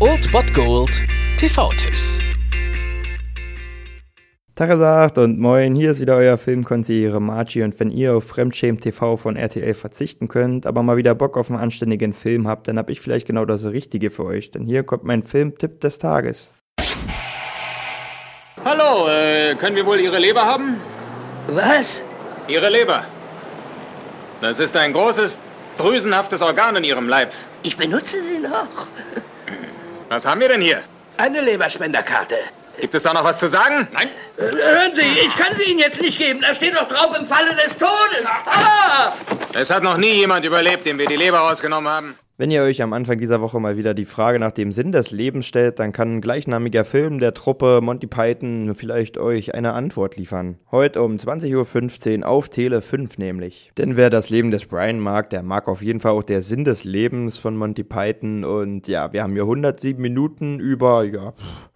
Old Bot Gold TV-Tipps. Tagesagt und moin, hier ist wieder euer Filmkonsigliere Margie und wenn ihr auf Fremdschämen TV von RTL verzichten könnt, aber mal wieder Bock auf einen anständigen Film habt, dann hab ich vielleicht genau das Richtige für euch, denn hier kommt mein Filmtipp des Tages. Hallo, äh, können wir wohl Ihre Leber haben? Was? Ihre Leber. Das ist ein großes, drüsenhaftes Organ in Ihrem Leib. Ich benutze sie noch. Was haben wir denn hier? Eine Leberspenderkarte. Gibt es da noch was zu sagen? Nein. Äh, hören Sie, ich kann sie Ihnen jetzt nicht geben. Da steht doch drauf im Falle des Todes. Ah! Es hat noch nie jemand überlebt, dem wir die Leber rausgenommen haben. Wenn ihr euch am Anfang dieser Woche mal wieder die Frage nach dem Sinn des Lebens stellt, dann kann ein gleichnamiger Film der Truppe Monty Python vielleicht euch eine Antwort liefern. Heute um 20.15 Uhr auf Tele 5 nämlich. Denn wer das Leben des Brian mag, der mag auf jeden Fall auch der Sinn des Lebens von Monty Python. Und ja, wir haben hier 107 Minuten über, ja, pff,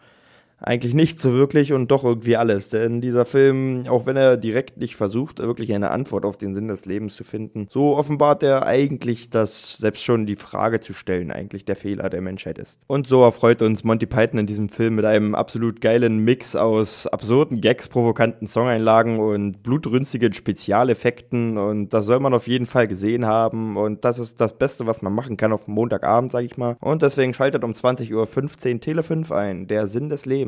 eigentlich nicht so wirklich und doch irgendwie alles. Denn dieser Film, auch wenn er direkt nicht versucht, wirklich eine Antwort auf den Sinn des Lebens zu finden, so offenbart er eigentlich, dass selbst schon die Frage zu stellen eigentlich der Fehler der Menschheit ist. Und so erfreut uns Monty Python in diesem Film mit einem absolut geilen Mix aus absurden Gags, provokanten Songeinlagen und blutrünstigen Spezialeffekten und das soll man auf jeden Fall gesehen haben und das ist das Beste, was man machen kann auf Montagabend, sag ich mal. Und deswegen schaltet um 20.15 Uhr Tele 5 ein, der Sinn des Lebens.